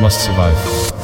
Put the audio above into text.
must survive.